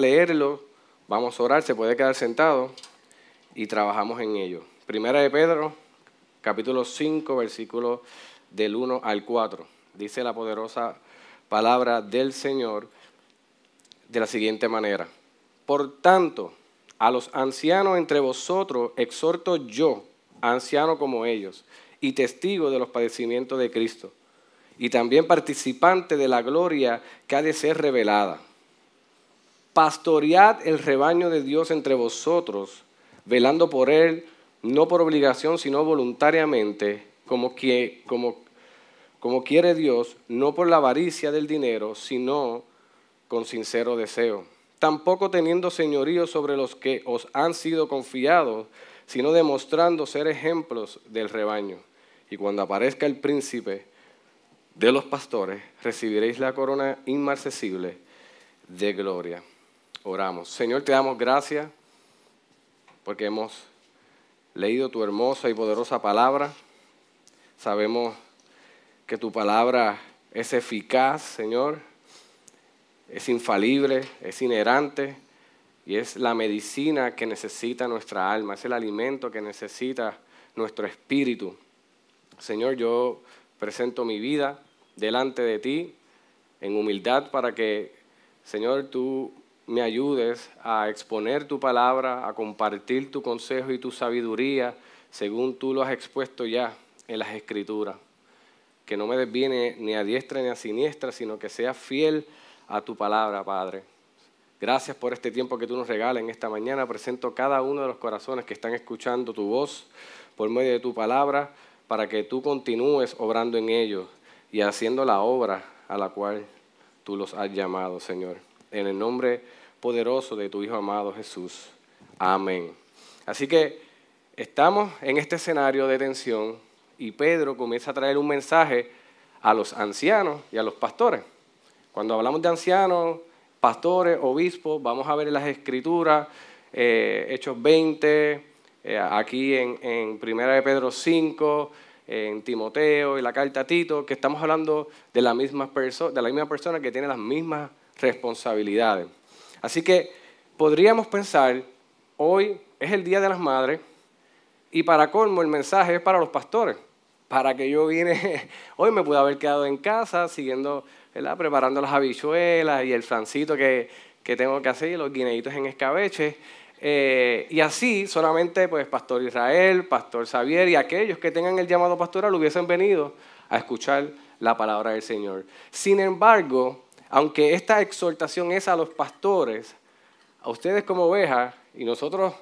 leerlo, vamos a orar, se puede quedar sentado y trabajamos en ello. Primera de Pedro, capítulo 5, versículo del 1 al 4. Dice la poderosa palabra del Señor de la siguiente manera. Por tanto, a los ancianos entre vosotros exhorto yo, anciano como ellos, y testigo de los padecimientos de Cristo, y también participante de la gloria que ha de ser revelada. Pastoread el rebaño de Dios entre vosotros, velando por él, no por obligación, sino voluntariamente, como, como, como quiere Dios, no por la avaricia del dinero, sino con sincero deseo tampoco teniendo señorío sobre los que os han sido confiados, sino demostrando ser ejemplos del rebaño. Y cuando aparezca el príncipe de los pastores, recibiréis la corona inmarcesible de gloria. Oramos. Señor, te damos gracias porque hemos leído tu hermosa y poderosa palabra. Sabemos que tu palabra es eficaz, Señor, es infalible, es inherente y es la medicina que necesita nuestra alma, es el alimento que necesita nuestro espíritu. Señor, yo presento mi vida delante de ti en humildad para que, Señor, tú me ayudes a exponer tu palabra, a compartir tu consejo y tu sabiduría según tú lo has expuesto ya en las escrituras. Que no me desviene ni a diestra ni a siniestra, sino que sea fiel a tu palabra, Padre. Gracias por este tiempo que tú nos regalas en esta mañana. Presento cada uno de los corazones que están escuchando tu voz por medio de tu palabra para que tú continúes obrando en ellos y haciendo la obra a la cual tú los has llamado, Señor. En el nombre poderoso de tu Hijo amado Jesús. Amén. Así que estamos en este escenario de tensión y Pedro comienza a traer un mensaje a los ancianos y a los pastores. Cuando hablamos de ancianos, pastores, obispos, vamos a ver las escrituras, eh, Hechos 20, eh, aquí en, en Primera de Pedro 5, en Timoteo y la carta a Tito, que estamos hablando de la misma, de la misma persona que tiene las mismas responsabilidades. Así que podríamos pensar, hoy es el Día de las Madres y para colmo el mensaje es para los pastores, para que yo vine, hoy me pude haber quedado en casa siguiendo preparando las habichuelas y el francito que, que tengo que hacer, los guineitos en escabeche. Eh, y así solamente pues Pastor Israel, Pastor Xavier y aquellos que tengan el llamado pastoral hubiesen venido a escuchar la palabra del Señor. Sin embargo, aunque esta exhortación es a los pastores, a ustedes como ovejas, y nosotros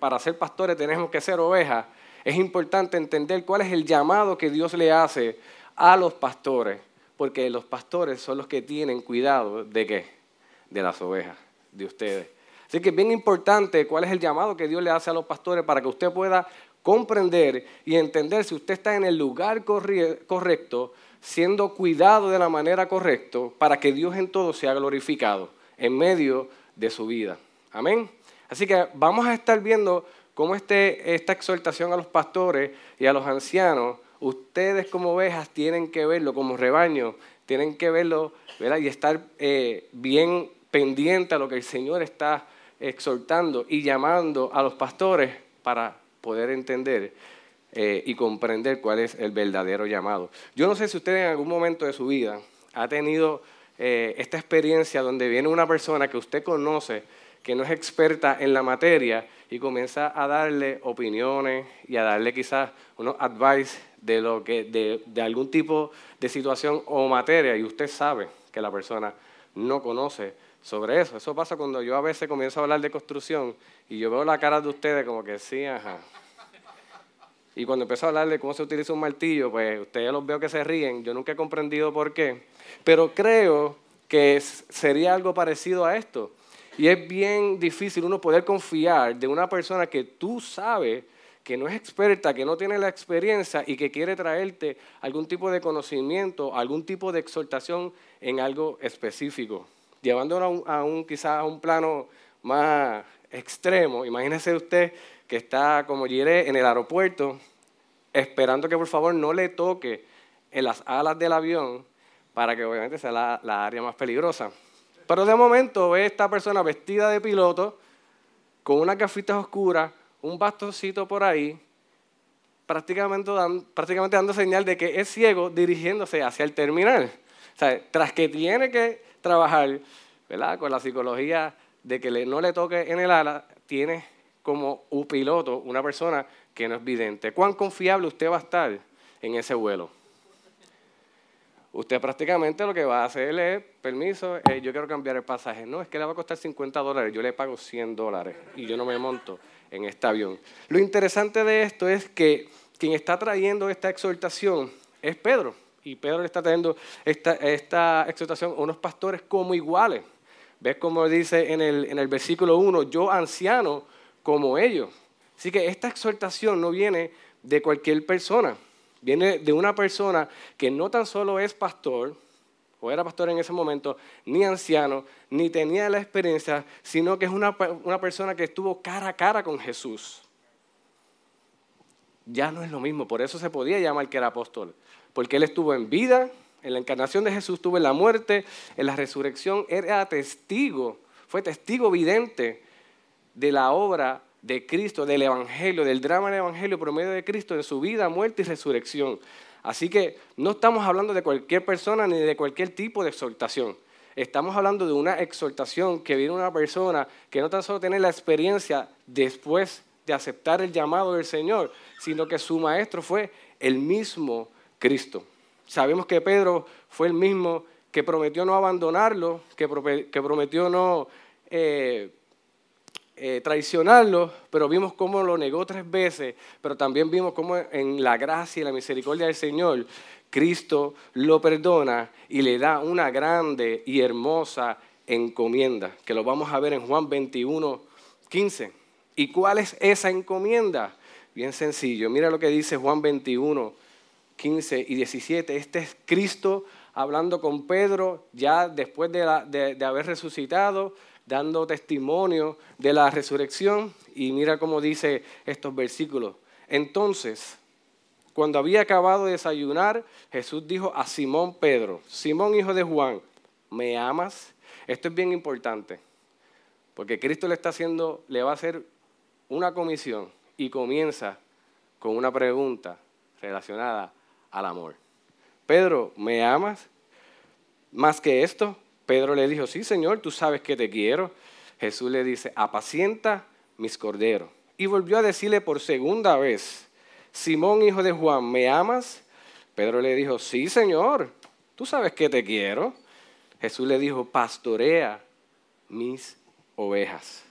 para ser pastores tenemos que ser ovejas, es importante entender cuál es el llamado que Dios le hace a los pastores porque los pastores son los que tienen cuidado de qué? De las ovejas, de ustedes. Así que es bien importante cuál es el llamado que Dios le hace a los pastores para que usted pueda comprender y entender si usted está en el lugar correcto, siendo cuidado de la manera correcta, para que Dios en todo sea glorificado en medio de su vida. Amén. Así que vamos a estar viendo cómo este, esta exhortación a los pastores y a los ancianos ustedes como ovejas tienen que verlo, como rebaño, tienen que verlo y estar eh, bien pendiente a lo que el Señor está exhortando y llamando a los pastores para poder entender eh, y comprender cuál es el verdadero llamado. Yo no sé si usted en algún momento de su vida ha tenido eh, esta experiencia donde viene una persona que usted conoce, que no es experta en la materia y comienza a darle opiniones y a darle quizás unos advice de, lo que, de, de algún tipo de situación o materia y usted sabe que la persona no conoce sobre eso. Eso pasa cuando yo a veces comienzo a hablar de construcción y yo veo la cara de ustedes como que sí, ajá. Y cuando empiezo a hablar de cómo se utiliza un martillo, pues ustedes los veo que se ríen. Yo nunca he comprendido por qué. Pero creo que sería algo parecido a esto. Y es bien difícil uno poder confiar de una persona que tú sabes que no es experta, que no tiene la experiencia y que quiere traerte algún tipo de conocimiento, algún tipo de exhortación en algo específico. Llevándolo a un, quizás a un plano más extremo, imagínese usted que está como Jiré en el aeropuerto esperando que por favor no le toque en las alas del avión para que obviamente sea la área más peligrosa. Pero de momento ve esta persona vestida de piloto, con unas gafitas oscuras, un bastoncito por ahí, prácticamente, prácticamente dando señal de que es ciego dirigiéndose hacia el terminal. O sea, tras que tiene que trabajar ¿verdad? con la psicología de que no le toque en el ala, tiene como un piloto una persona que no es vidente. ¿Cuán confiable usted va a estar en ese vuelo? Usted prácticamente lo que va a hacer es, permiso, eh, yo quiero cambiar el pasaje. No, es que le va a costar 50 dólares, yo le pago 100 dólares y yo no me monto en este avión. Lo interesante de esto es que quien está trayendo esta exhortación es Pedro. Y Pedro le está trayendo esta, exhortación a unos pastores como iguales. ¿Ves cómo dice en el, en el versículo 1, yo anciano como ellos? Así que esta exhortación no viene de cualquier persona, viene de una persona que no tan solo es pastor, o era pastor en ese momento, ni anciano, ni tenía la experiencia, sino que es una, una persona que estuvo cara a cara con Jesús. Ya no es lo mismo, por eso se podía llamar que era apóstol, porque él estuvo en vida, en la encarnación de Jesús, estuvo en la muerte, en la resurrección, era testigo, fue testigo vidente de la obra de Cristo, del Evangelio, del drama del Evangelio por medio de Cristo en su vida, muerte y resurrección. Así que no estamos hablando de cualquier persona ni de cualquier tipo de exhortación. Estamos hablando de una exhortación que viene una persona que no tan solo tiene la experiencia después de aceptar el llamado del Señor, sino que su maestro fue el mismo Cristo. Sabemos que Pedro fue el mismo que prometió no abandonarlo, que, prometió no eh, eh, traicionarlo, pero vimos cómo lo negó tres veces, pero también vimos cómo en la gracia y la misericordia del Señor, Cristo lo perdona y le da una grande y hermosa encomienda, que lo vamos a ver en Juan 21, 15. ¿Y cuál es esa encomienda? Bien sencillo, mira lo que dice Juan 21, 15 y 17. Este es Cristo hablando con Pedro ya después de, de haber resucitado, dando testimonio de la resurrección. Y mira cómo dice estos versículos. Entonces, cuando había acabado de desayunar, Jesús dijo a Simón Pedro, Simón hijo de Juan, ¿me amas? Esto es bien importante, porque Cristo le está haciendo, le va a hacer una comisión y comienza con una pregunta relacionada al amor. Pedro, ¿me amas? Más que esto, Pedro le dijo, sí Señor, tú sabes que te quiero. Jesús le dice, apacienta mis corderos. Y volvió a decirle por segunda vez, Simón, hijo de Juan, ¿me amas? Pedro le dijo, sí Señor, tú sabes que te quiero. Jesús le dijo, pastorea mis ovejas.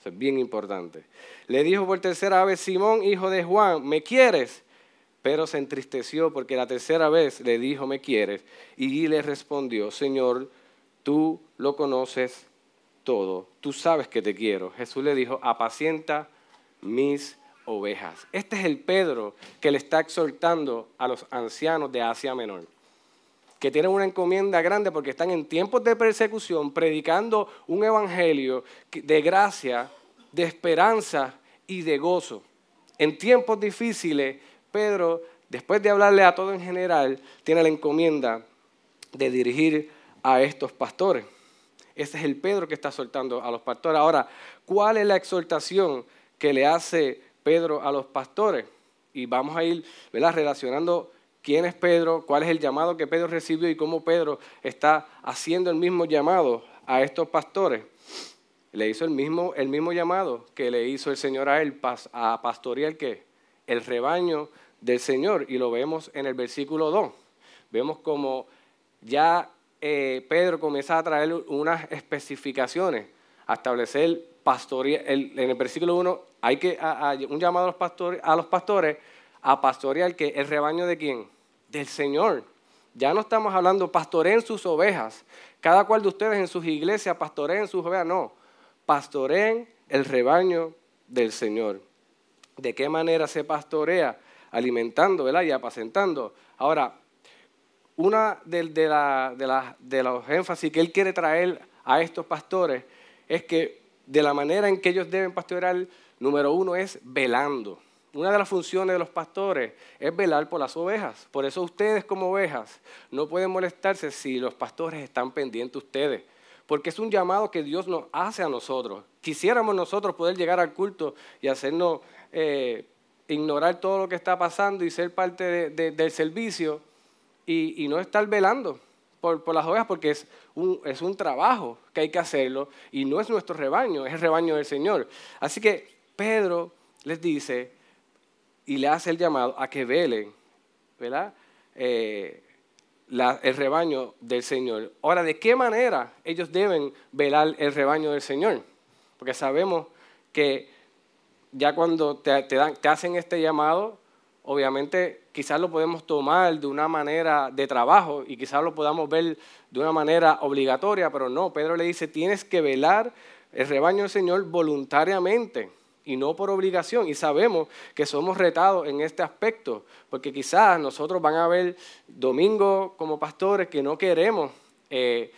Eso es bien importante. Le dijo por tercera vez, Simón, hijo de Juan, ¿me quieres? Pero se entristeció porque la tercera vez le dijo, ¿me quieres? Y le respondió, Señor, tú lo conoces todo, tú sabes que te quiero. Jesús le dijo, apacienta mis ovejas. Este es el Pedro que le está exhortando a los ancianos de Asia Menor, que tienen una encomienda grande porque están en tiempos de persecución predicando un evangelio de gracia, de esperanza y de gozo. En tiempos difíciles, Pedro, después de hablarle a todo en general, tiene la encomienda de dirigir a estos pastores. Ese es el Pedro que está soltando a los pastores. Ahora, ¿cuál es la exhortación que le hace Pedro a los pastores? Y vamos a ir relacionando quién es Pedro, cuál es el llamado que Pedro recibió y cómo Pedro está haciendo el mismo llamado a estos pastores. Le hizo el mismo, el mismo llamado que le hizo el Señor a él, a pastorear que el rebaño del Señor. Y lo vemos en el versículo 2. Vemos como ya eh, Pedro comienza a traer unas especificaciones, a establecer pastoría. en el versículo 1 hay que, un llamado a los, pastores, a a pastorear que el rebaño de quién? Del Señor. Ya no estamos hablando pastoreen sus ovejas. Cada cual de ustedes en sus iglesias pastoreen sus ovejas. No, pastoreen el rebaño del Señor. ¿De qué manera se pastorea? Alimentando y apacentando. Ahora, una de, de, los énfasis que él quiere traer a estos pastores es que de la manera en que ellos deben pastorear, número uno es velando. Una de las funciones de los pastores es velar por las ovejas. Por eso ustedes como ovejas no pueden molestarse si los pastores están pendientes de ustedes. porque es un llamado que Dios nos hace a nosotros. Quisiéramos nosotros poder llegar al culto y hacernos eh, ignorar todo lo que está pasando y ser parte del servicio y, no estar velando por, las ovejas porque es un, es un trabajo que hay que hacerlo y no es nuestro rebaño, es el rebaño del Señor. Así que Pedro les dice y le hace el llamado a que velen, ¿verdad? Eh, el rebaño del Señor. Ahora, ¿de qué manera ellos deben velar el rebaño del Señor? Porque sabemos que ya cuando te, te hacen este llamado, obviamente quizás lo podemos tomar de una manera de trabajo y quizás lo podamos ver de una manera obligatoria, pero no, Pedro le dice, tienes que velar el rebaño del Señor voluntariamente y no por obligación. Y sabemos que somos retados en este aspecto, porque quizás nosotros van a ver domingo como pastores que no queremos eh,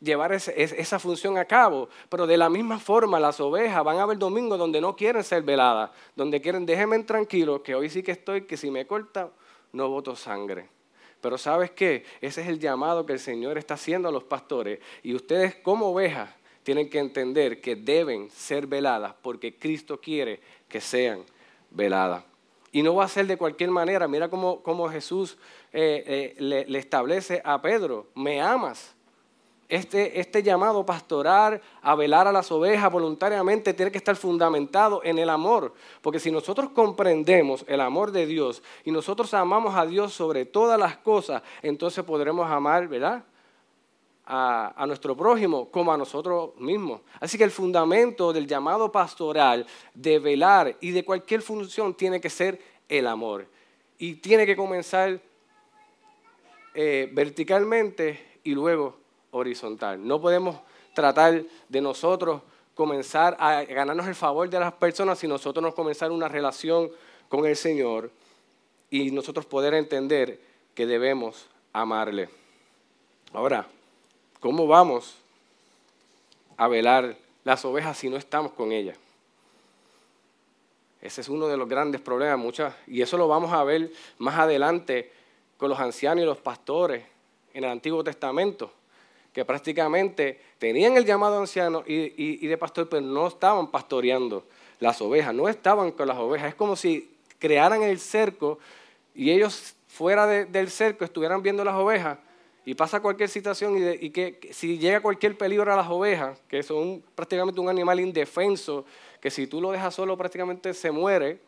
llevar esa función a cabo, pero de la misma forma las ovejas van a ver domingo donde no quieren ser veladas, donde quieren, déjenme tranquilo, que hoy sí que estoy, que si me corta, no voto sangre. Pero sabes qué, ese es el llamado que el Señor está haciendo a los pastores. Y ustedes como ovejas tienen que entender que deben ser veladas porque Cristo quiere que sean veladas. Y no va a ser de cualquier manera. Mira cómo, Jesús eh, eh, le, establece a Pedro, me amas. Este, este llamado pastoral a velar a las ovejas voluntariamente tiene que estar fundamentado en el amor. Porque si nosotros comprendemos el amor de Dios y nosotros amamos a Dios sobre todas las cosas, entonces podremos amar, ¿verdad? a, nuestro prójimo como a nosotros mismos. Así que el fundamento del llamado pastoral, de velar y de cualquier función tiene que ser el amor. Y tiene que comenzar eh, verticalmente y luego horizontal. No podemos tratar de nosotros comenzar a ganarnos el favor de las personas si nosotros no comenzar una relación con el Señor y nosotros poder entender que debemos amarle. Ahora, ¿Cómo vamos a velar las ovejas si no estamos con ellas? Ese es uno de los grandes problemas, muchas, y eso lo vamos a ver más adelante con los ancianos y los pastores en el Antiguo Testamento, que prácticamente tenían el llamado anciano y, de pastor, pero no estaban pastoreando las ovejas, no estaban con las ovejas. Es como si crearan el cerco y ellos fuera del cerco estuvieran viendo las ovejas, y pasa cualquier situación y, que, si llega cualquier peligro a las ovejas, que son prácticamente un animal indefenso, que si tú lo dejas solo prácticamente se muere,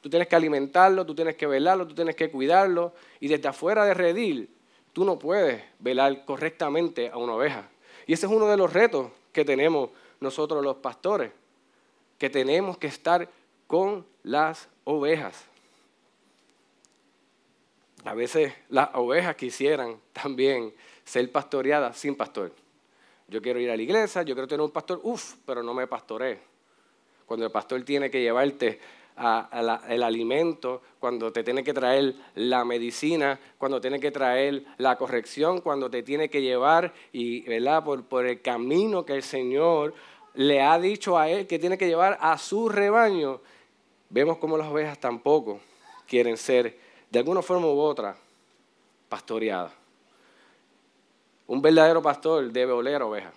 tú tienes que alimentarlo, tú tienes que velarlo, tú tienes que cuidarlo, y desde afuera de redil, tú no puedes velar correctamente a una oveja. Y ese es uno de los retos que tenemos nosotros los pastores, que tenemos que estar con las ovejas. A veces las ovejas quisieran también ser pastoreadas sin pastor. Yo quiero ir a la iglesia, yo quiero tener un pastor, uff, pero no me pastoré. Cuando el pastor tiene que llevarte el alimento, cuando te tiene que traer la medicina, cuando tiene que traer la corrección, cuando te tiene que llevar y, ¿verdad? Por, por el camino que el Señor le ha dicho a él que tiene que llevar a su rebaño, vemos como las ovejas tampoco quieren ser de alguna forma u otra, pastoreada. Un verdadero pastor debe oler ovejas.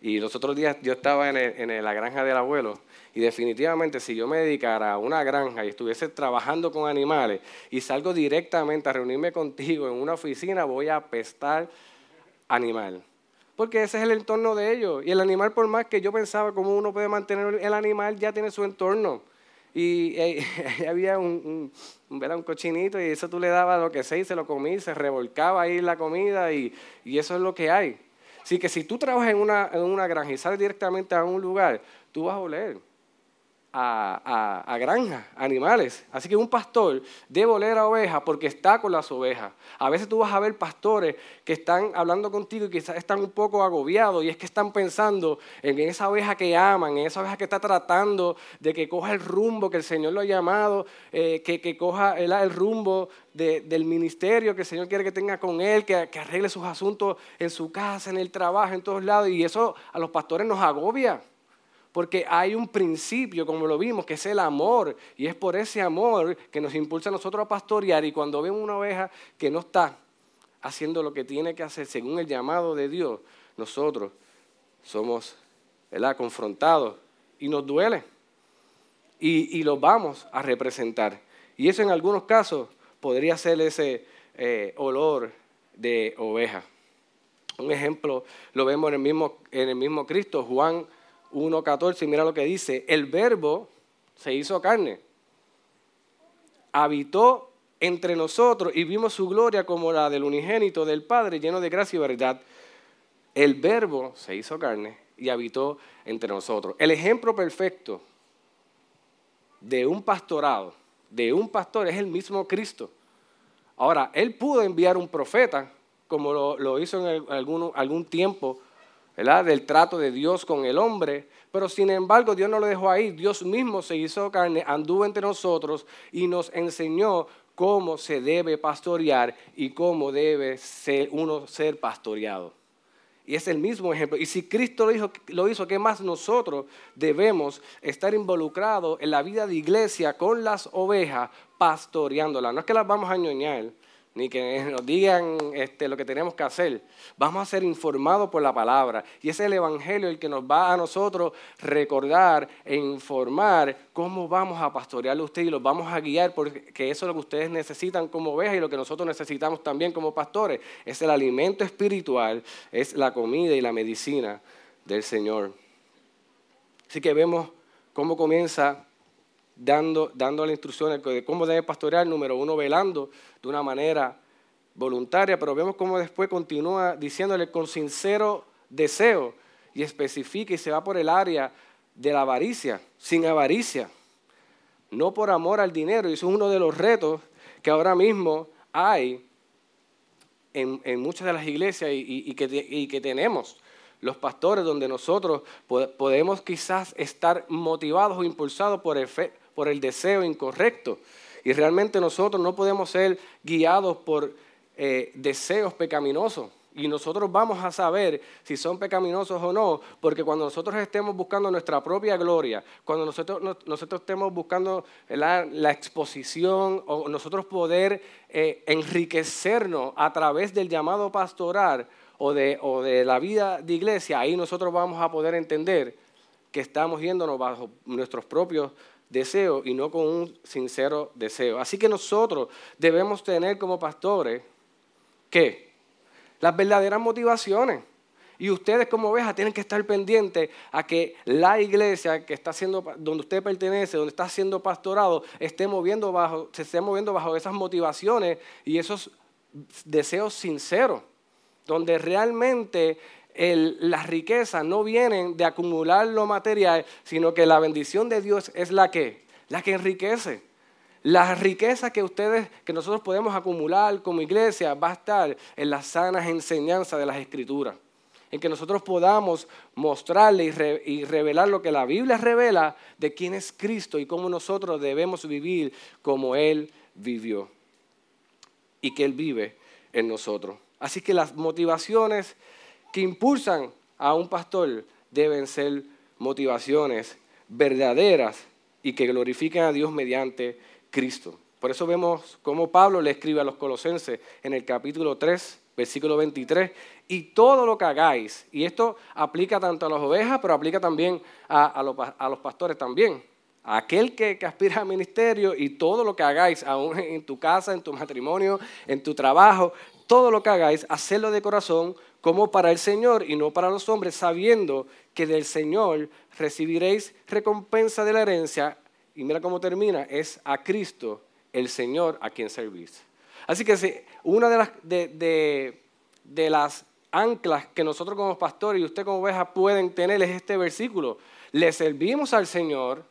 Y los otros días yo estaba en, la granja del abuelo y definitivamente si yo me dedicara a una granja y estuviese trabajando con animales y salgo directamente a reunirme contigo en una oficina, voy a apestar animal. Porque ese es el entorno de ellos. Y el animal, por más que yo pensaba cómo uno puede mantener el animal, ya tiene su entorno. Y eh, había un, un, cochinito y eso tú le dabas lo que sea y se lo comía, se revolcaba ahí la comida y, y eso es lo que hay. Así que si tú trabajas en una, en una granja y sales directamente a un lugar, tú vas a oler a, a, granjas, animales. Así que un pastor debe oler a ovejas porque está con las ovejas. A veces tú vas a ver pastores que están hablando contigo y quizás están un poco agobiados y es que están pensando en esa oveja que aman, en esa oveja que está tratando de que coja el rumbo que el Señor lo ha llamado, eh, que, que, coja el, el rumbo del ministerio que el Señor quiere que tenga con él, que, que arregle sus asuntos en su casa, en el trabajo, en todos lados. Y eso a los pastores nos agobia. Porque hay un principio, como lo vimos, que es el amor. Y es por ese amor que nos impulsa a nosotros a pastorear. Y cuando vemos una oveja que no está haciendo lo que tiene que hacer según el llamado de Dios, nosotros somos confrontados y nos duele. Y, y lo vamos a representar. Y eso en algunos casos podría ser ese eh, olor de oveja. Un ejemplo lo vemos en el mismo, en el mismo Cristo, Juan 1.14, mira lo que dice, el verbo se hizo carne, habitó entre nosotros y vimos su gloria como la del unigénito del Padre, lleno de gracia y verdad. El verbo se hizo carne y habitó entre nosotros. El ejemplo perfecto de un pastorado, de un pastor, es el mismo Cristo. Ahora, él pudo enviar un profeta, como lo, hizo en algún, algún tiempo, del trato de Dios con el hombre, pero sin embargo Dios no lo dejó ahí, Dios mismo se hizo carne, anduvo entre nosotros y nos enseñó cómo se debe pastorear y cómo debe ser uno ser pastoreado. Y es el mismo ejemplo. Y si Cristo lo hizo, lo hizo, ¿qué más nosotros debemos estar involucrados en la vida de iglesia con las ovejas, pastoreándolas? No es que las vamos a ñoñar, ni que nos digan este, lo que tenemos que hacer. Vamos a ser informados por la palabra. Y es el Evangelio el que nos va a nosotros recordar e informar cómo vamos a pastorearle a usted y los vamos a guiar, porque eso es lo que ustedes necesitan como ovejas y lo que nosotros necesitamos también como pastores. Es el alimento espiritual, es la comida y la medicina del Señor. Así que vemos cómo comienza dando, dando las instrucciones de cómo debe pastorear, número uno, velando de una manera voluntaria, pero vemos cómo después continúa diciéndole con sincero deseo y especifica y se va por el área de la avaricia, sin avaricia, no por amor al dinero. Y eso es uno de los retos que ahora mismo hay en, muchas de las iglesias y, que, y que tenemos los pastores, donde nosotros podemos quizás estar motivados o impulsados por el, fe, por el deseo incorrecto. Y realmente nosotros no podemos ser guiados por eh, deseos pecaminosos. Y nosotros vamos a saber si son pecaminosos o no, porque cuando nosotros estemos buscando nuestra propia gloria, cuando nosotros, nosotros estemos buscando la, exposición o nosotros poder eh, enriquecernos a través del llamado pastoral o de, o de la vida de iglesia, ahí nosotros vamos a poder entender que estamos yéndonos bajo nuestros propios deseo y no con un sincero deseo. Así que nosotros debemos tener como pastores, ¿qué? Las verdaderas motivaciones. Y ustedes como ovejas tienen que estar pendientes a que la iglesia que está haciendo, donde usted pertenece, donde está siendo pastorado, esté moviendo bajo, se esté moviendo bajo esas motivaciones y esos deseos sinceros, donde realmente las riquezas no vienen de acumular lo material, sino que la bendición de Dios es la que, la que enriquece. La riqueza que ustedes, que nosotros podemos acumular como iglesia, va a estar en las sanas enseñanzas de las Escrituras. En que nosotros podamos mostrarle y, y revelar lo que la Biblia revela de quién es Cristo y cómo nosotros debemos vivir como Él vivió y que Él vive en nosotros. Así que las motivaciones que impulsan a un pastor deben ser motivaciones verdaderas y que glorifiquen a Dios mediante Cristo. Por eso vemos cómo Pablo le escribe a los colosenses en el capítulo 3, versículo 23, y todo lo que hagáis, y esto aplica tanto a las ovejas, pero aplica también a, los, pastores también, a aquel que, aspira al ministerio y todo lo que hagáis, aún en tu casa, en tu matrimonio, en tu trabajo, todo lo que hagáis, hacedlo de corazón como para el Señor y no para los hombres, sabiendo que del Señor recibiréis recompensa de la herencia. Y mira cómo termina, es a Cristo, el Señor, a quien servís. Así que una de las, de, las anclas que nosotros como pastores y usted como oveja pueden tener es este versículo. Le servimos al Señor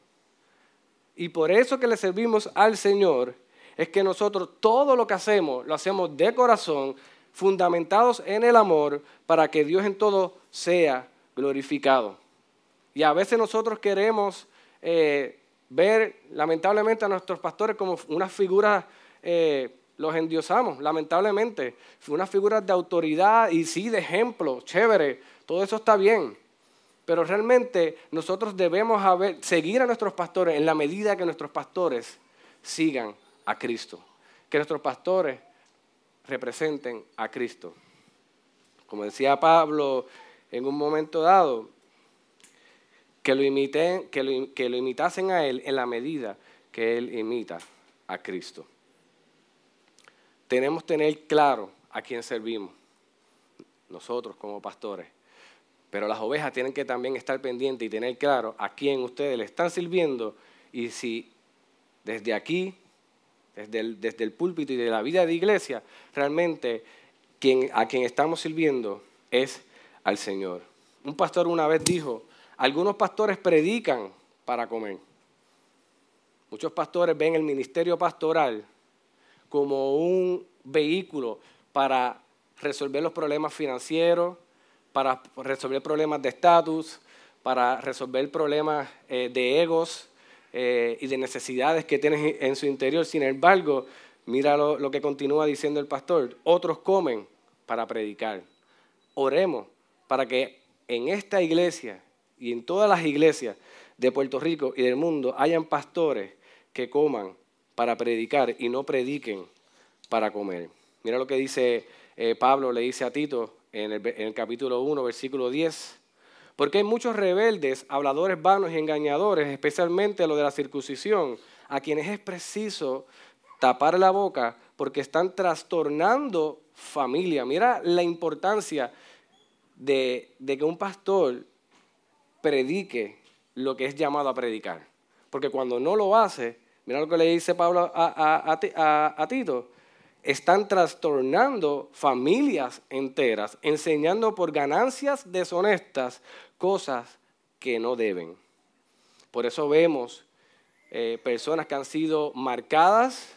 y por eso que le servimos al Señor es que nosotros todo lo que hacemos lo hacemos de corazón, fundamentados en el amor para que Dios en todo sea glorificado. Y a veces nosotros queremos eh, ver lamentablemente a nuestros pastores como unas figuras, eh, los endiosamos, lamentablemente, unas figuras de autoridad y sí de ejemplo, chévere, todo eso está bien. Pero realmente nosotros debemos seguir a nuestros pastores en la medida que nuestros pastores sigan a Cristo. Que nuestros pastores representen a Cristo. Como decía Pablo en un momento dado que lo, que lo, que lo imitasen a Él en la medida que Él imita a Cristo. Tenemos que tener claro a quién servimos, nosotros como pastores. Pero las ovejas tienen que también estar pendientes y tener claro a quién ustedes le están sirviendo y si desde aquí, desde el, desde el púlpito y de la vida de iglesia, realmente a quien estamos sirviendo es al Señor. Un pastor una vez dijo, algunos pastores predican para comer. Muchos pastores ven el ministerio pastoral como un vehículo para resolver los problemas financieros, para resolver problemas de estatus, para resolver problemas eh, de egos eh, y de necesidades que tienen en su interior. Sin embargo, mira lo, que continúa diciendo el pastor. Otros comen para predicar. Oremos para que en esta iglesia y en todas las iglesias de Puerto Rico y del mundo hayan pastores que coman para predicar y no prediquen para comer. Mira lo que dice eh, Pablo, le dice a Tito, en el, capítulo 1, versículo 10. Porque hay muchos rebeldes, habladores vanos y engañadores, especialmente lo de la circuncisión, a quienes es preciso tapar la boca porque están trastornando familia. Mira la importancia de, que un pastor predique lo que es llamado a predicar. Porque cuando no lo hace, mira lo que le dice Pablo a Tito, están trastornando familias enteras, enseñando por ganancias deshonestas cosas que no deben. Por eso vemos eh, personas que han sido marcadas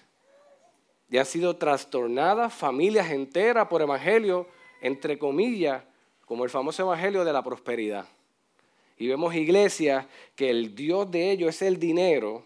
y han sido trastornadas, familias enteras por evangelio, entre comillas, como el famoso evangelio de la prosperidad. Y vemos iglesias que el Dios de ellos es el dinero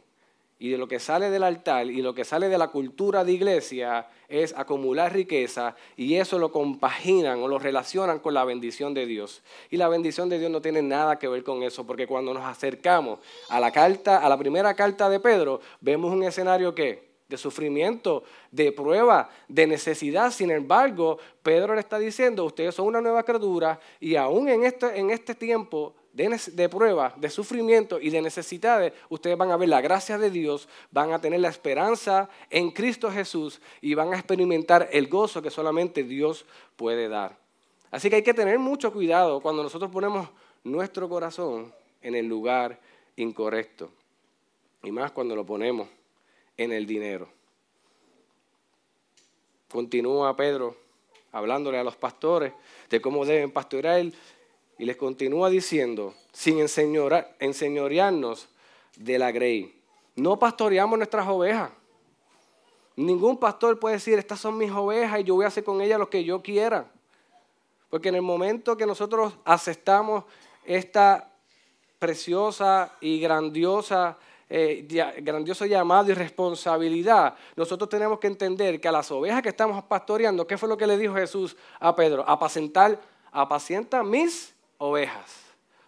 y de lo que sale del altar y lo que sale de la cultura de iglesia es acumular riqueza y eso lo compaginan o lo relacionan con la bendición de Dios. Y la bendición de Dios no tiene nada que ver con eso, porque cuando nos acercamos a la carta, a la primera carta de Pedro, vemos un escenario que de sufrimiento, de prueba, de necesidad. Sin embargo, Pedro le está diciendo, ustedes son una nueva criatura y aún en este, en este tiempo de, prueba, de sufrimiento y de necesidades, ustedes van a ver la gracia de Dios, van a tener la esperanza en Cristo Jesús y van a experimentar el gozo que solamente Dios puede dar. Así que hay que tener mucho cuidado cuando nosotros ponemos nuestro corazón en el lugar incorrecto. Y más cuando lo ponemos en el dinero. Continúa Pedro hablándole a los pastores de cómo deben pastorear y les continúa diciendo, sin enseñorearnos de la grey. No pastoreamos nuestras ovejas. Ningún pastor puede decir, estas son mis ovejas y yo voy a hacer con ellas lo que yo quiera. Porque en el momento que nosotros aceptamos esta preciosa y grandiosa, eh, grandioso llamado y responsabilidad, nosotros tenemos que entender que a las ovejas que estamos pastoreando, ¿qué fue lo que le dijo Jesús a Pedro? Apacentar, apacienta mis ovejas.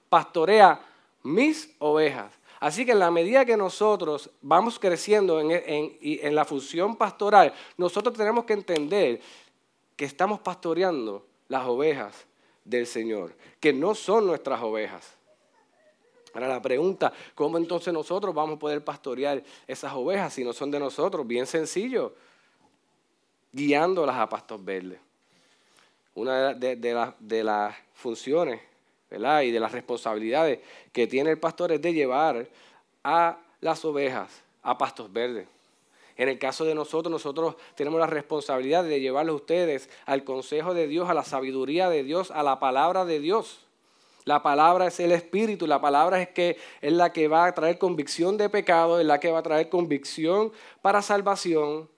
Pastorea mis ovejas. Así que en la medida que nosotros vamos creciendo en, en, la función pastoral, nosotros tenemos que entender que estamos pastoreando las ovejas del Señor, que no son nuestras ovejas. Ahora la pregunta, ¿cómo entonces nosotros vamos a poder pastorear esas ovejas si no son de nosotros? Bien sencillo, guiándolas a pastos verdes. Una de, de las funciones y de las responsabilidades que tiene el pastor es de llevar a las ovejas a pastos verdes. En el caso de nosotros, nosotros tenemos la responsabilidad de llevarlos a ustedes al consejo de Dios, a la sabiduría de Dios, a la palabra de Dios. La palabra es el Espíritu, la palabra es que es la que va a traer convicción de pecado, es la que va a traer convicción para salvación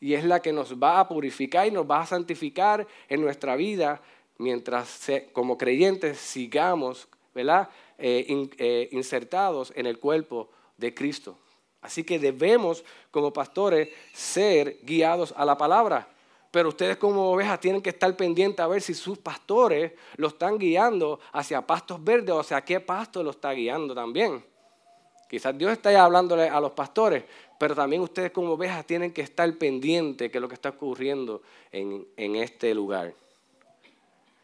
y es la que nos va a purificar y nos va a santificar en nuestra vida mientras como creyentes sigamos ¿verdad? Eh, eh, insertados en el cuerpo de Cristo. Así que debemos como pastores ser guiados a la palabra. Pero ustedes como ovejas tienen que estar pendientes a ver si sus pastores lo están guiando hacia pastos verdes o hacia qué pasto lo está guiando también. Quizás Dios está hablándole a los pastores, pero también ustedes como ovejas tienen que estar pendientes de lo que está ocurriendo en, en este lugar.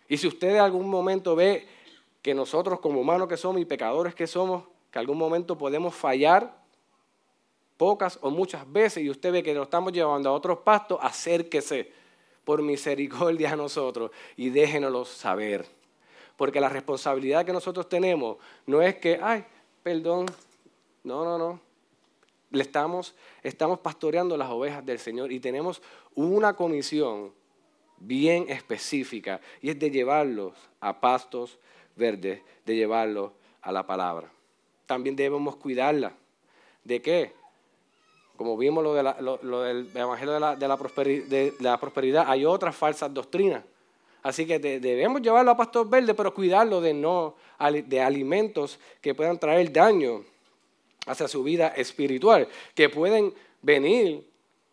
Y si usted en algún momento ve que nosotros como humanos que somos y pecadores que somos, que algún momento podemos fallar, pocas o muchas veces, y usted ve que lo estamos llevando a otros pastos, acérquese por misericordia a nosotros y déjenoslo saber. Porque la responsabilidad que nosotros tenemos no es que, ay, perdón, no, no, no. Le estamos, estamos pastoreando las ovejas del Señor y tenemos una comisión bien específica y es de llevarlos a pastos verdes, de llevarlos a la palabra. También debemos cuidarla. ¿De qué? Como vimos lo, del Evangelio de la, de la prosperidad, hay otras falsas doctrinas. Así que debemos llevarlo a pastor verde, pero cuidarlo de, no, de alimentos que puedan traer daño hacia su vida espiritual, que pueden venir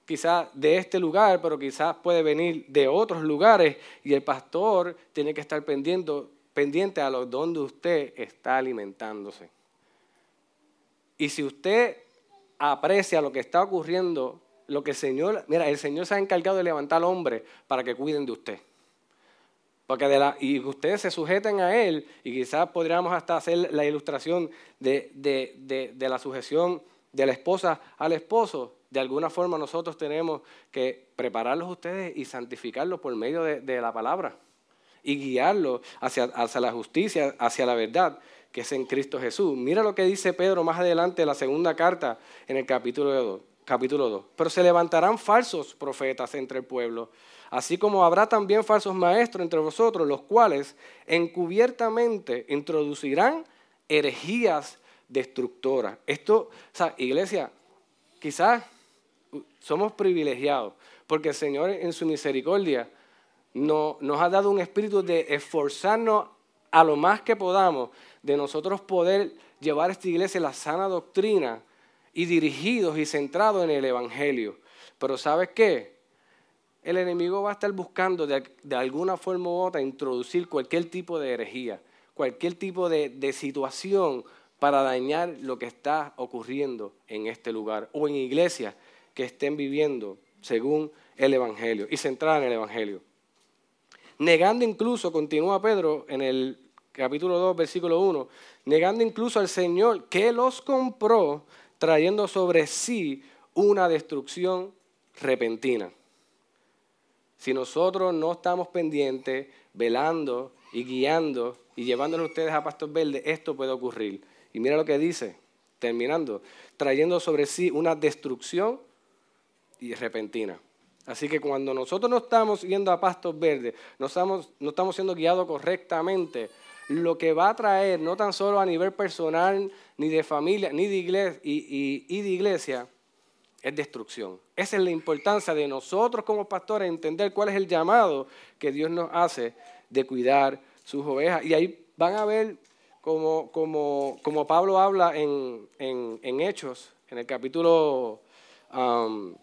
quizás de este lugar, pero quizás puede venir de otros lugares y el pastor tiene que estar pendiente, a los donde usted está alimentándose. Y si usted aprecia lo que está ocurriendo, lo que el Señor, mira, el Señor se ha encargado de levantar hombres para que cuiden de usted. Porque de la, y ustedes se sujeten a Él, y quizás podríamos hasta hacer la ilustración de, la sujeción de la esposa al esposo. De alguna forma nosotros tenemos que prepararlos ustedes y santificarlos por medio de, la palabra y guiarlos hacia, la justicia, hacia la verdad que es en Cristo Jesús. Mira lo que dice Pedro más adelante en la segunda carta en el capítulo 2. Capítulo 2. Pero se levantarán falsos profetas entre el pueblo, así como habrá también falsos maestros entre vosotros, los cuales encubiertamente introducirán herejías destructoras. Esto, o sea, iglesia, quizás somos privilegiados, porque el Señor en su misericordia no, nos ha dado un espíritu de esforzarnos a lo más que podamos de nosotros poder llevar a esta iglesia la sana doctrina y dirigidos y centrados en el Evangelio. Pero ¿sabes qué? El enemigo va a estar buscando de, alguna forma u otra introducir cualquier tipo de herejía, cualquier tipo de, de situación para dañar lo que está ocurriendo en este lugar o en iglesias que estén viviendo según el Evangelio y centradas en el Evangelio. Negando incluso, continúa Pedro en el capítulo 2, versículo 1, negando incluso al Señor que los compró, trayendo sobre sí una destrucción repentina. Si nosotros no estamos pendientes, velando y guiando y llevándolos ustedes a Pastor Verde, esto puede ocurrir. Y mira lo que dice, terminando, trayendo sobre sí una destrucción y repentina. Así que cuando nosotros no estamos yendo a pastos verdes, no estamos, no estamos siendo guiados correctamente, lo que va a traer, no tan solo a nivel personal, ni de familia, ni de iglesia, y, de iglesia, es destrucción. Esa es la importancia de nosotros como pastores entender cuál es el llamado que Dios nos hace de cuidar sus ovejas. Y ahí van a ver como, como, como Pablo habla en, en, Hechos, en el capítulo, um,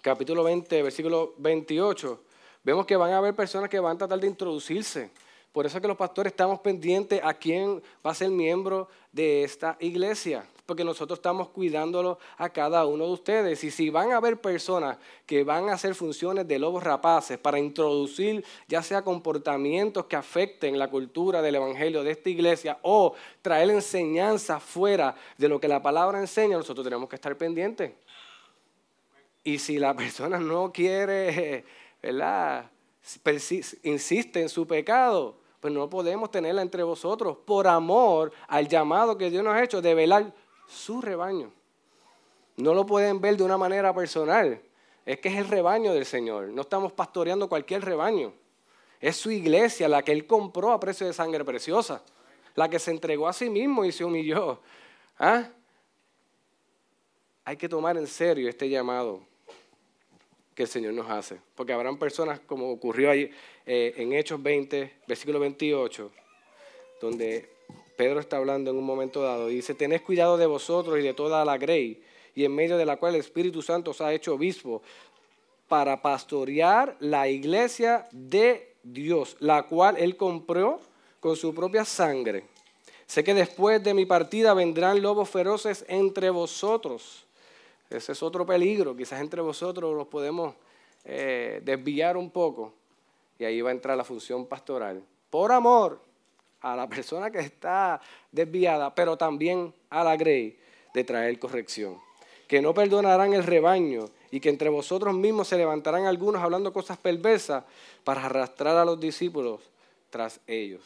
capítulo 20, versículo 28, vemos que van a haber personas que van a tratar de introducirse. Por eso es que los pastores estamos pendientes a quién va a ser miembro de esta iglesia, porque nosotros estamos cuidándolo a cada uno de ustedes. Y si van a haber personas que van a hacer funciones de lobos rapaces para introducir ya sea comportamientos que afecten la cultura del evangelio de esta iglesia o traer enseñanza fuera de lo que la palabra enseña, nosotros tenemos que estar pendientes. Y si la persona no quiere, ¿verdad? insiste en su pecado, pues no podemos tenerla entre vosotros por amor al llamado que Dios nos ha hecho de velar su rebaño. No lo pueden ver de una manera personal. Es que es el rebaño del Señor. No estamos pastoreando cualquier rebaño. Es su iglesia la que Él compró a precio de sangre preciosa. La que se entregó a sí mismo y se humilló. ¿Ah? Hay que tomar en serio este llamado que el Señor nos hace. Porque habrán personas, como ocurrió ahí eh, en Hechos 20, versículo 28, donde Pedro está hablando en un momento dado dice, tened cuidado de vosotros y de toda la grey, y en medio de la cual el Espíritu Santo os ha hecho obispo, para pastorear la iglesia de Dios, la cual él compró con su propia sangre. Sé que después de mi partida vendrán lobos feroces entre vosotros ese es otro peligro. Quizás entre vosotros los podemos eh, desviar un poco. y ahí va a entrar la función pastoral, por amor a la persona que está desviada, pero también a la grey de traer corrección. Que no perdonarán el rebaño y que entre vosotros mismos se levantarán algunos hablando cosas perversas para arrastrar a los discípulos tras ellos.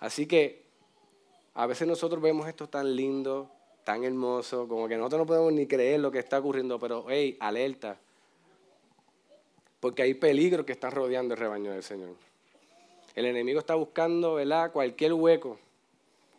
Así que a veces nosotros vemos esto tan lindo, tan hermoso, como que nosotros no podemos ni creer lo que está ocurriendo, pero hey, alerta, porque hay peligros que están rodeando el rebaño del Señor. El enemigo está buscando, ¿verdad? Cualquier hueco,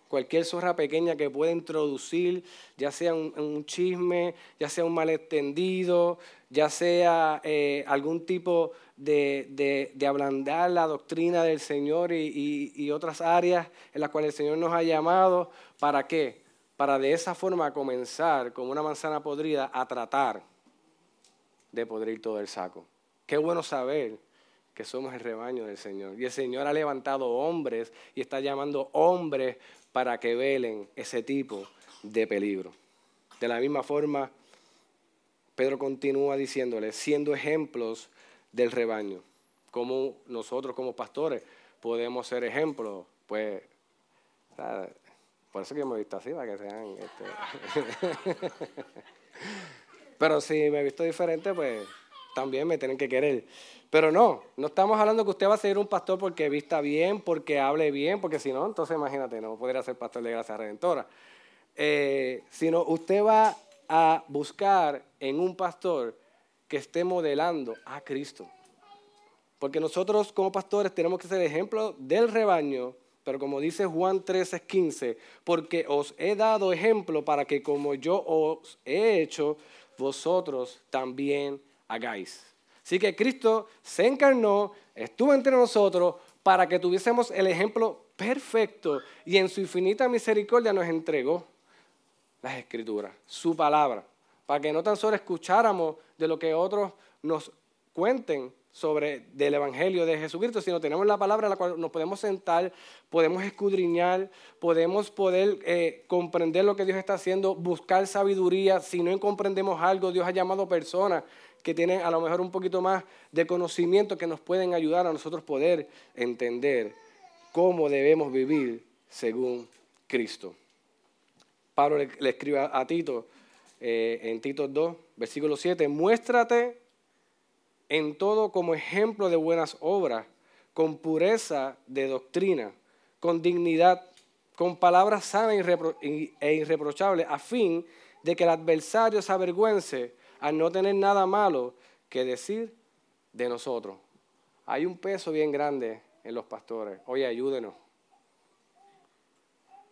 cualquier zorra pequeña que pueda introducir, ya sea un, chisme, ya sea un malentendido, ya sea eh, algún tipo de, ablandar la doctrina del Señor y, y otras áreas en las cuales el Señor nos ha llamado. ¿Para qué? Para de esa forma comenzar como una manzana podrida a tratar de podrir todo el saco. Qué bueno saber que somos el rebaño del Señor. Y el Señor ha levantado hombres y está llamando hombres para que velen ese tipo de peligro. De la misma forma, Pedro continúa diciéndole, siendo ejemplos del rebaño. Como nosotros como pastores podemos ser ejemplos, pues, por eso que me he visto así, para que sean... Este... Pero si me he visto diferente, pues también me tienen que querer. Pero no, no estamos hablando que usted va a ser un pastor porque vista bien, porque hable bien, porque si no, entonces imagínate, no podría ser pastor de gracia redentora. Eh, sino usted va a buscar en un pastor que esté modelando a Cristo. Porque nosotros como pastores tenemos que ser ejemplo del rebaño, pero como dice Juan 13, 15, porque os he dado ejemplo para que como yo os he hecho, vosotros también hagáis. Así que Cristo se encarnó, estuvo entre nosotros para que tuviésemos el ejemplo perfecto y en su infinita misericordia nos entregó las escrituras, su palabra, para que no tan solo escucháramos de lo que otros nos cuenten sobre del Evangelio de Jesucristo, sino tenemos la palabra en la cual nos podemos sentar, podemos escudriñar, podemos poder eh, comprender lo que Dios está haciendo, buscar sabiduría. Si no comprendemos algo, Dios ha llamado personas que tienen a lo mejor un poquito más de conocimiento que nos pueden ayudar a nosotros poder entender cómo debemos vivir según Cristo. Pablo le, escribe a, Tito eh, en Tito 2, versículo 7, muéstrate en todo como ejemplo de buenas obras, con pureza de doctrina, con dignidad, con palabras sanas e irreprochables, a fin de que el adversario se avergüence al no tener nada malo que decir de nosotros. Hay un peso bien grande en los pastores. Oye, ayúdenos.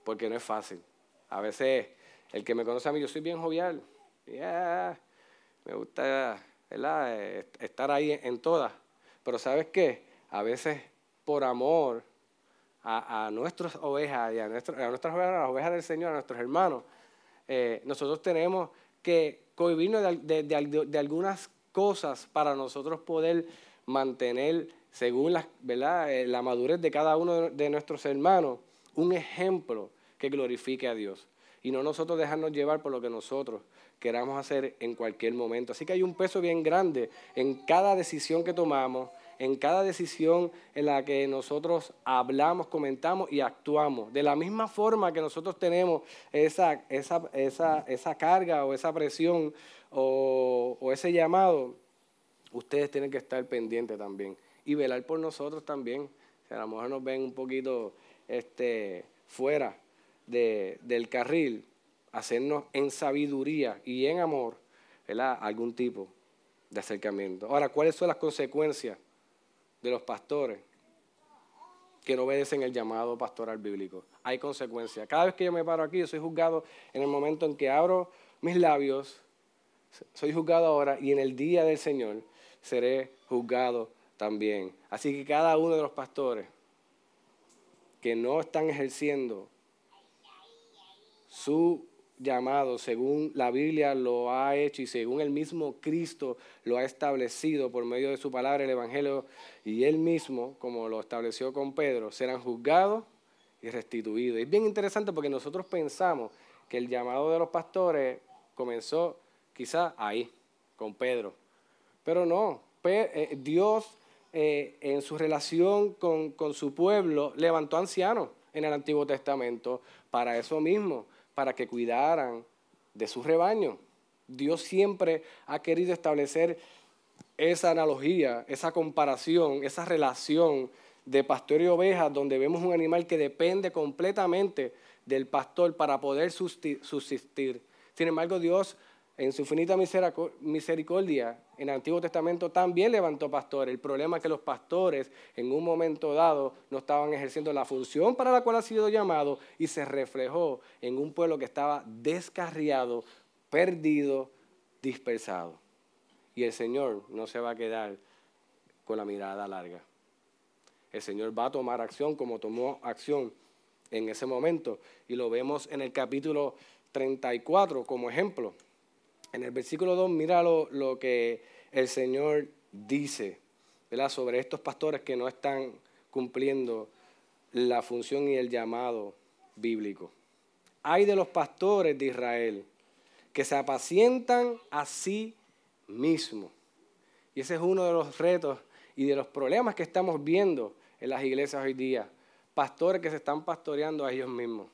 Porque no es fácil. A veces el que me conoce a mí, yo soy bien jovial. me gusta eh, estar ahí en todas. Pero ¿sabes qué? A veces por amor a, nuestras ovejas y a, nuestras ovejas, a las ovejas del Señor, a nuestros hermanos, eh, nosotros tenemos que cohibirnos de, algunas cosas para nosotros poder mantener, según la, ¿verdad? Eh, la madurez de cada uno de nuestros hermanos, un ejemplo que glorifique a Dios. Y no nosotros dejarnos llevar por lo que nosotros queramos hacer en cualquier momento. Así que hay un peso bien grande en cada decisión que tomamos, en cada decisión en la que nosotros hablamos, comentamos y actuamos. De la misma forma que nosotros tenemos esa, carga o esa presión o, o, ese llamado, ustedes tienen que estar pendientes también y velar por nosotros también. Si a lo mejor nos ven un poquito este, fuera de, del carril, hacernos en sabiduría y en amor algún tipo de acercamiento. Ahora, ¿cuáles son las consecuencias de los pastores que no obedecen el llamado pastoral bíblico? Hay consecuencias. Cada vez que yo me paro aquí, yo soy juzgado en el momento en que abro mis labios, soy juzgado ahora y en el día del Señor seré juzgado también. Así que cada uno de los pastores que no están ejerciendo su llamado según la Biblia lo ha hecho y según el mismo Cristo lo ha establecido por medio de su palabra, el Evangelio, y él mismo, como lo estableció con Pedro, serán juzgados y restituidos. Es bien interesante porque nosotros pensamos que el llamado de los pastores comenzó quizá ahí, con Pedro. Pero no, eh, Dios eh, en su relación con, con su pueblo, levantó ancianos en el Antiguo Testamento para eso mismo, para que cuidaran de su rebaño. Dios siempre ha querido establecer esa analogía, esa comparación, esa relación de pastor y oveja, donde vemos un animal que depende completamente del pastor para poder subsistir. Sin embargo, Dios, en su infinita misericordia, en el Antiguo Testamento también levantó pastores. El problema es que los pastores en un momento dado no estaban ejerciendo la función para la cual ha sido llamado y se reflejó en un pueblo que estaba descarriado, perdido, dispersado. Y el Señor no se va a quedar con la mirada larga. El Señor va a tomar acción como tomó acción en ese momento. Y lo vemos en el capítulo 34 como ejemplo. En el versículo 2, mira lo, que el Señor dice sobre estos pastores que no están cumpliendo la función y el llamado bíblico. Hay de los pastores de Israel que se apacientan a sí mismos. Y ese es uno de los retos y de los problemas que estamos viendo en las iglesias hoy día. Pastores que se están pastoreando a ellos mismos,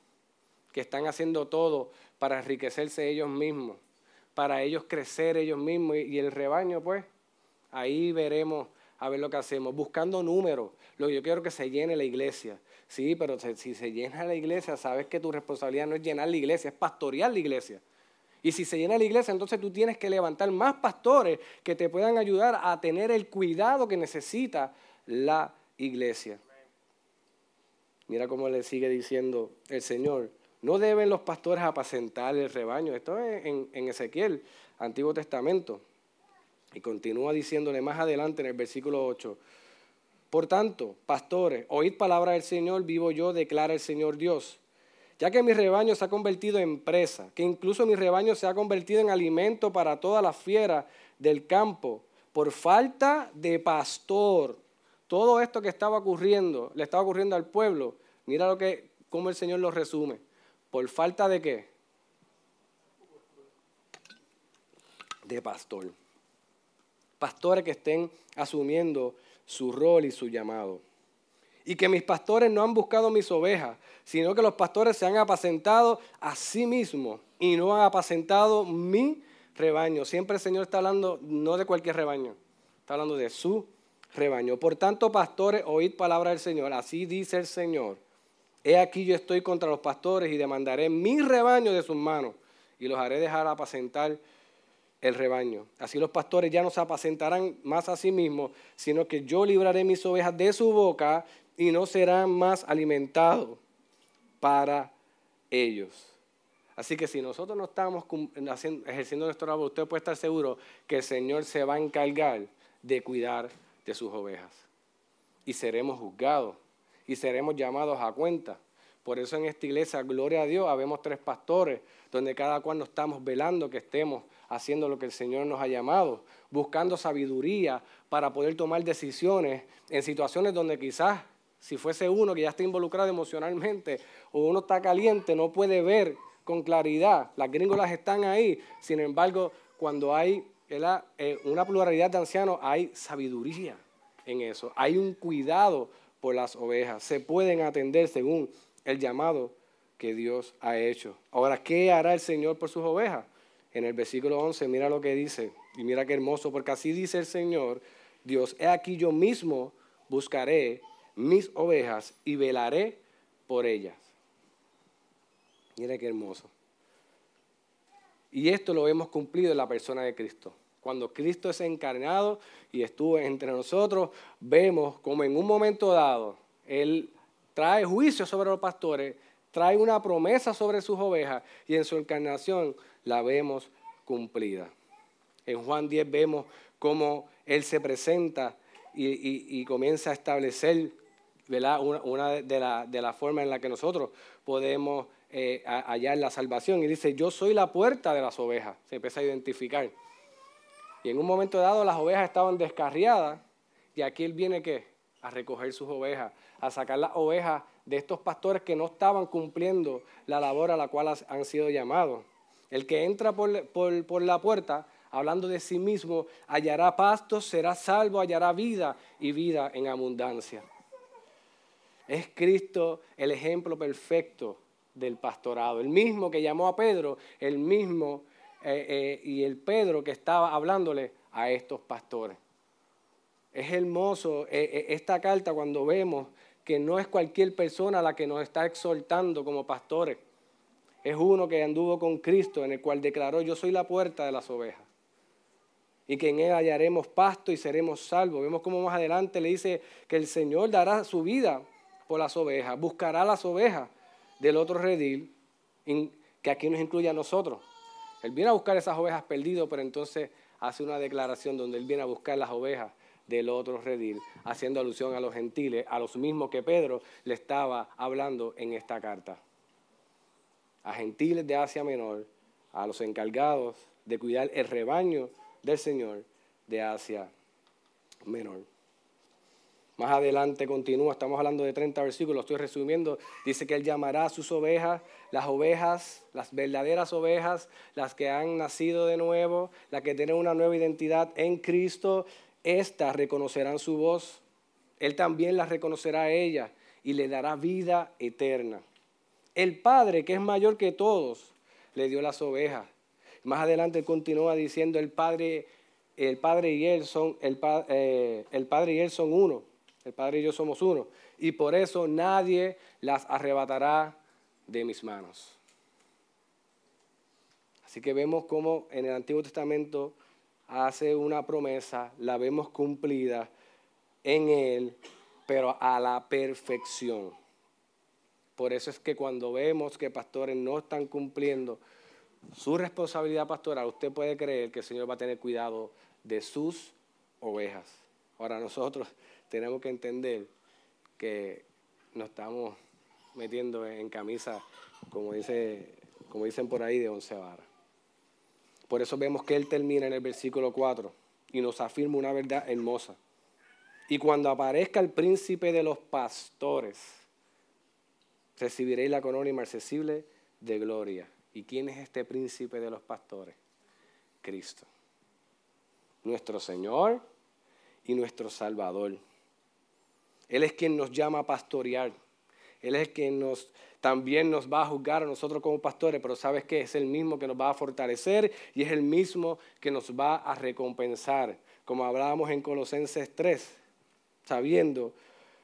que están haciendo todo para enriquecerse ellos mismos, para ellos crecer ellos mismos y el rebaño, pues, ahí veremos a ver lo que hacemos, buscando números. Lo que yo quiero que se llene la iglesia. Sí, pero si se llena la iglesia, sabes que tu responsabilidad no es llenar la iglesia, es pastorear la iglesia. Y si se llena la iglesia, entonces tú tienes que levantar más pastores que te puedan ayudar a tener el cuidado que necesita la iglesia. Mira cómo le sigue diciendo el Señor. No deben los pastores apacentar el rebaño. Esto es en, Ezequiel, Antiguo Testamento. Y continúa diciéndole más adelante en el versículo 8. Por tanto, pastores, oíd palabra del Señor, vivo yo, declara el Señor Dios. Ya que mi rebaño se ha convertido en presa, que incluso mi rebaño se ha convertido en alimento para todas las fieras del campo, por falta de pastor. Todo esto que estaba ocurriendo, le estaba ocurriendo al pueblo, mira lo que, cómo el Señor lo resume. ¿Por falta de qué? De pastor. Pastores que estén asumiendo su rol y su llamado. Y que mis pastores no han buscado mis ovejas, sino que los pastores se han apacentado a sí mismos y no han apacentado mi rebaño. Siempre el Señor está hablando no de cualquier rebaño, está hablando de su rebaño. Por tanto, pastores, oíd palabra del Señor. Así dice el Señor. He aquí yo estoy contra los pastores y demandaré mi rebaño de sus manos y los haré dejar apacentar el rebaño. Así los pastores ya no se apacentarán más a sí mismos, sino que yo libraré mis ovejas de su boca y no serán más alimentados para ellos. Así que si nosotros no estamos ejerciendo nuestro trabajo, usted puede estar seguro que el Señor se va a encargar de cuidar de sus ovejas. Y seremos juzgados y seremos llamados a cuenta. Por eso en esta iglesia, gloria a Dios, habemos tres pastores, donde cada cual nos estamos velando que estemos haciendo lo que el Señor nos ha llamado, buscando sabiduría para poder tomar decisiones en situaciones donde quizás si fuese uno que ya está involucrado emocionalmente o uno está caliente, no puede ver con claridad. Las gringolas están ahí, sin embargo, cuando hay eh, una pluralidad de ancianos, hay sabiduría en eso, hay un cuidado por las ovejas, se pueden atender según el llamado que Dios ha hecho. Ahora, ¿qué hará el Señor por sus ovejas? En el versículo 11, mira lo que dice, y mira qué hermoso, porque así dice el Señor, Dios, he aquí yo mismo buscaré mis ovejas y velaré por ellas. Mira qué hermoso. Y esto lo hemos cumplido en la persona de Cristo. Cuando Cristo es encarnado y estuvo entre nosotros, vemos como en un momento dado Él trae juicio sobre los pastores, trae una promesa sobre sus ovejas y en su encarnación la vemos cumplida. En Juan 10 vemos cómo Él se presenta y, comienza a establecer una, de las la formas en la que nosotros podemos eh, hallar la salvación. Y dice, yo soy la puerta de las ovejas. Se empieza a identificar. Y en un momento dado las ovejas estaban descarriadas y aquí él viene ¿qué? a recoger sus ovejas, a sacar las ovejas de estos pastores que no estaban cumpliendo la labor a la cual han sido llamados. El que entra por, por, la puerta hablando de sí mismo, hallará pastos, será salvo, hallará vida y vida en abundancia. Es Cristo el ejemplo perfecto del pastorado, el mismo que llamó a Pedro, el mismo eh, eh, y el Pedro que estaba hablándole a estos pastores. Es hermoso eh, esta carta cuando vemos que no es cualquier persona la que nos está exhortando como pastores. Es uno que anduvo con Cristo, en el cual declaró, yo soy la puerta de las ovejas. Y que en él hallaremos pasto y seremos salvos. Vemos cómo más adelante le dice que el Señor dará su vida por las ovejas, buscará las ovejas del otro redil, que aquí nos incluye a nosotros. Él viene a buscar esas ovejas perdidas, pero entonces hace una declaración donde él viene a buscar las ovejas del otro redil, haciendo alusión a los gentiles, a los mismos que Pedro le estaba hablando en esta carta. A gentiles de Asia Menor, a los encargados de cuidar el rebaño del Señor de Asia Menor. Más adelante continúa, estamos hablando de 30 versículos, estoy resumiendo, dice que Él llamará a sus ovejas, las ovejas, las verdaderas ovejas, las que han nacido de nuevo, las que tienen una nueva identidad en Cristo, estas reconocerán su voz, Él también las reconocerá a ella y le dará vida eterna. El Padre, que es mayor que todos, le dio las ovejas. Más adelante continúa diciendo, el Padre, el Padre y Él son, el, eh, el Padre y Él son uno. El Padre y yo somos uno. Y por eso nadie las arrebatará de mis manos. Así que vemos cómo en el Antiguo Testamento hace una promesa, la vemos cumplida en Él, pero a la perfección. Por eso es que cuando vemos que pastores no están cumpliendo su responsabilidad pastoral, usted puede creer que el Señor va a tener cuidado de sus ovejas. Ahora nosotros tenemos que entender que nos estamos metiendo en camisa, como, dice, como dicen por ahí, de once varas. Por eso vemos que Él termina en el versículo 4 y nos afirma una verdad hermosa. Y cuando aparezca el príncipe de los pastores, recibiréis la corona inmarcesible de gloria. ¿Y quién es este príncipe de los pastores? Cristo. Nuestro Señor y nuestro Salvador. Él es quien nos llama a pastorear. Él es quien nos, también nos va a juzgar a nosotros como pastores, pero sabes que es el mismo que nos va a fortalecer y es el mismo que nos va a recompensar, como hablábamos en Colosenses 3, sabiendo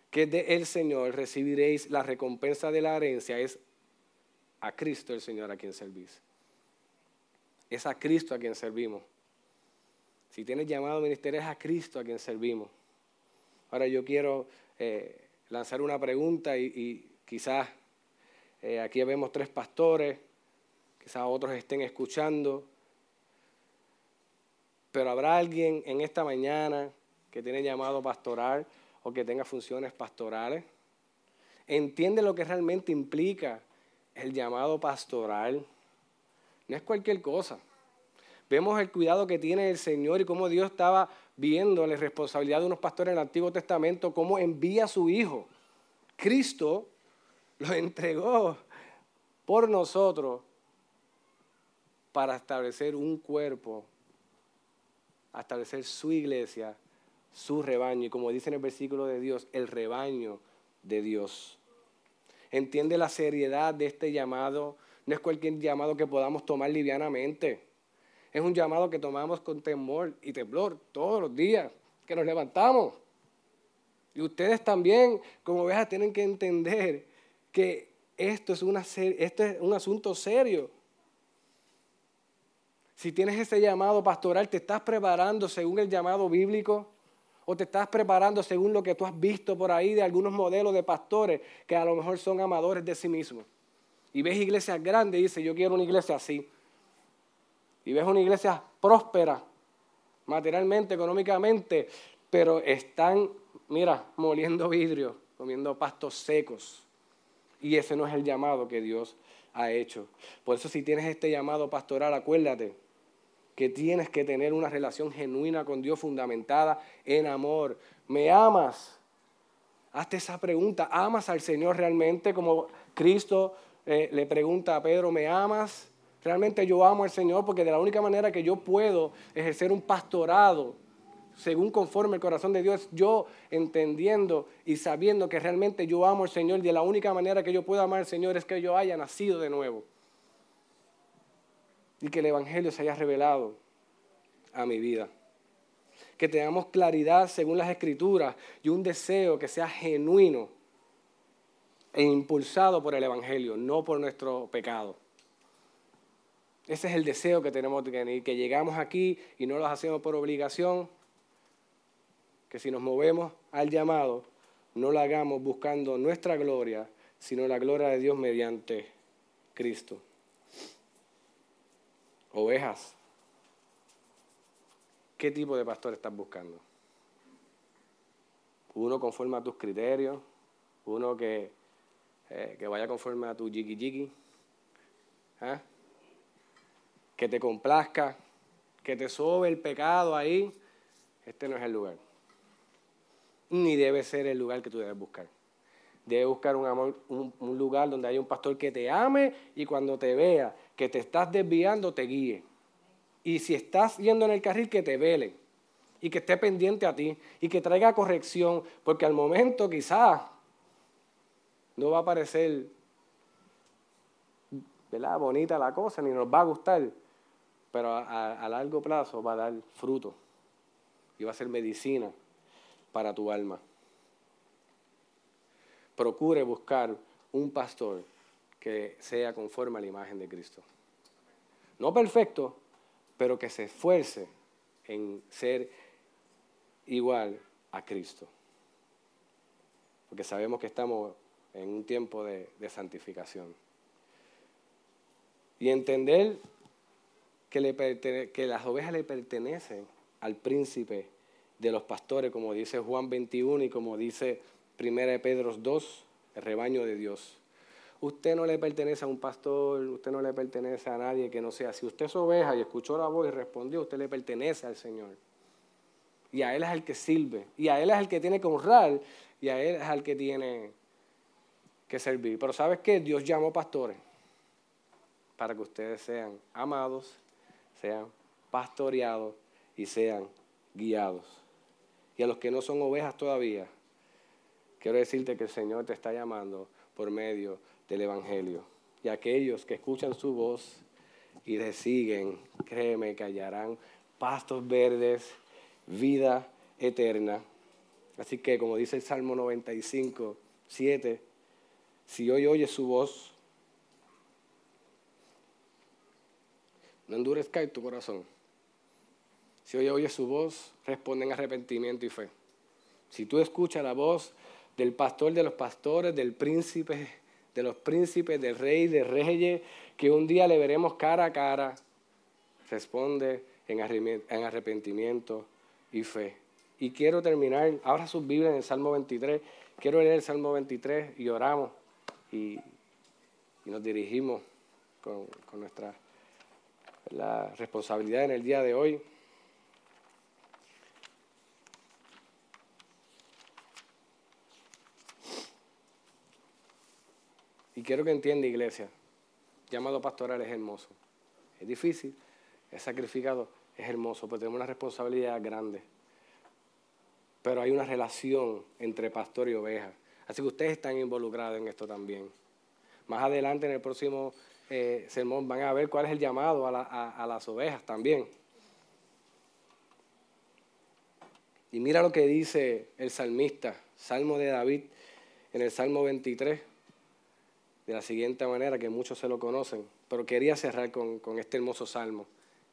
que de el Señor recibiréis la recompensa de la herencia, es a Cristo el Señor a quien servís. Es a Cristo a quien servimos. Si tienes llamado ministerio, es a Cristo a quien servimos. Ahora yo quiero eh, lanzar una pregunta y, quizás eh, aquí vemos tres pastores, quizás otros estén escuchando, pero habrá alguien en esta mañana que tiene llamado pastoral o que tenga funciones pastorales. Entiende lo que realmente implica el llamado pastoral. No es cualquier cosa. Vemos el cuidado que tiene el Señor y cómo Dios estaba viendo la responsabilidad de unos pastores en el Antiguo Testamento, cómo envía a su Hijo. Cristo lo entregó por nosotros para establecer un cuerpo, establecer su iglesia, su rebaño. Y como dice en el versículo de Dios, el rebaño de Dios. Entiende la seriedad de este llamado. No es cualquier llamado que podamos tomar livianamente. Es un llamado que tomamos con temor y temblor todos los días que nos levantamos. Y ustedes también, como ovejas, tienen que entender que esto es, esto es un asunto serio. Si tienes ese llamado pastoral, ¿te estás preparando según el llamado bíblico? ¿O te estás preparando según lo que tú has visto por ahí de algunos modelos de pastores que a lo mejor son amadores de sí mismos? Y ves iglesias grandes y dices, yo quiero una iglesia así y ves una iglesia próspera, materialmente, económicamente, pero están, mira, moliendo vidrio, comiendo pastos secos. Y ese no es el llamado que Dios ha hecho. Por eso si tienes este llamado pastoral, acuérdate que tienes que tener una relación genuina con Dios fundamentada en amor. ¿Me amas? Hazte esa pregunta. ¿Amas al Señor realmente? Como Cristo eh, le pregunta a Pedro, ¿me amas? Realmente yo amo al Señor porque de la única manera que yo puedo ejercer un pastorado según conforme el corazón de Dios, yo entendiendo y sabiendo que realmente yo amo al Señor y de la única manera que yo puedo amar al Señor es que yo haya nacido de nuevo y que el Evangelio se haya revelado a mi vida. Que tengamos claridad según las Escrituras y un deseo que sea genuino e impulsado por el Evangelio, no por nuestro pecado. Ese es el deseo que tenemos que tener, que llegamos aquí y no lo hacemos por obligación, que si nos movemos al llamado, no lo hagamos buscando nuestra gloria, sino la gloria de Dios mediante Cristo. Ovejas. ¿Qué tipo de pastor estás buscando? Uno conforme a tus criterios, uno que, eh, que vaya conforme a tu jiki jiki, ¿ah? Que te complazca, que te sobe el pecado ahí. Este no es el lugar. Ni debe ser el lugar que tú debes buscar. Debes buscar un, amor, un lugar donde haya un pastor que te ame y cuando te vea que te estás desviando, te guíe. Y si estás yendo en el carril, que te vele y que esté pendiente a ti y que traiga corrección, porque al momento quizás no va a parecer ¿verdad? bonita la cosa, ni nos va a gustar, pero a, largo plazo va a dar fruto y va a ser medicina para tu alma. Procure buscar un pastor que sea conforme a la imagen de Cristo. No perfecto, pero que se esfuerce en ser igual a Cristo. Porque sabemos que estamos en un tiempo de, santificación. Y entender que, las ovejas le pertenecen al príncipe de los pastores, como dice Juan 21 y como dice 1 Pedro 2, el rebaño de Dios. Usted no le pertenece a un pastor, usted no le pertenece a nadie que no sea. Si usted es oveja y escuchó la voz y respondió, usted le pertenece al Señor. Y a Él es el que sirve. Y a Él es el que tiene que honrar. Y a Él es el que tiene que servir. Pero ¿sabes qué? Dios llamó pastores para que ustedes sean amados, sean pastoreados y sean guiados. Y a los que no son ovejas todavía, quiero decirte que el Señor te está llamando por medio del Evangelio. Y aquellos que escuchan su voz y le siguen, créeme que hallarán pastos verdes, vida eterna. Así que como dice el Salmo 95, 7, si hoy oyes su voz, no endurezca tu corazón. Si hoy oyes su voz, responde en arrepentimiento y fe. Si tú escuchas la voz del pastor de los pastores, del príncipe de los príncipes, del rey, de reyes, que un día le veremos cara a cara, responde en arrepentimiento y fe. Y quiero terminar, ahora sus Biblias en el Salmo 23, quiero leer el Salmo 23 y oramos y, nos dirigimos con, nuestra responsabilidad en el día de hoy. Y quiero que entienda, iglesia, llamado pastoral es hermoso. Es difícil, es sacrificado, es hermoso, pero tenemos una responsabilidad grande. Pero hay una relación entre pastor y oveja. Así que ustedes están involucrados en esto también. Más adelante, en el próximo eh, van a ver cuál es el llamado a las ovejas también. Y mira lo que dice el salmista, Salmo de David, en el Salmo 23 de la siguiente manera, que muchos se lo conocen, pero quería cerrar con, este hermoso salmo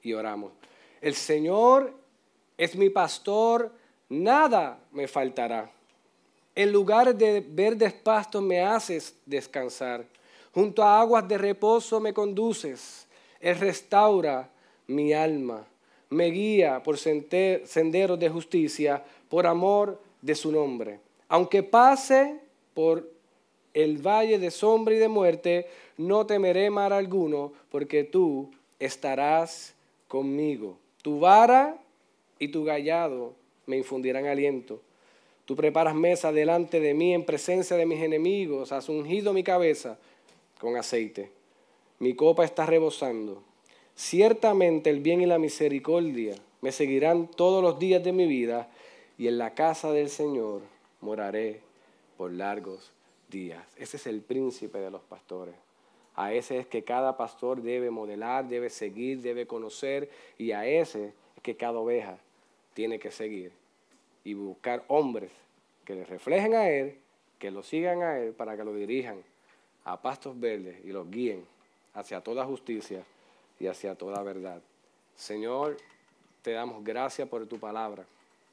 y oramos. El Señor es mi pastor, nada me faltará. En lugar de verdes pastos me haces descansar. Junto a aguas de reposo me conduces. Él restaura mi alma. Me guía por senderos de justicia, por amor de su nombre. Aunque pase por el valle de sombra y de muerte, no temeré mal alguno, porque tú estarás conmigo. Tu vara y tu gallado me infundirán aliento. Tú preparas mesa delante de mí en presencia de mis enemigos, has ungido mi cabeza con aceite. mi copa está rebosando. Ciertamente el bien y la misericordia me seguirán todos los días de mi vida y en la casa del Señor moraré por largos días. Ese es el príncipe de los pastores. A ese es que cada pastor debe modelar, debe seguir, debe conocer y a ese es que cada oveja tiene que seguir y buscar hombres que le reflejen a él, que lo sigan a él para que lo dirijan a pastos verdes y los guíen hacia toda justicia y hacia toda verdad. Señor, te damos gracias por tu palabra.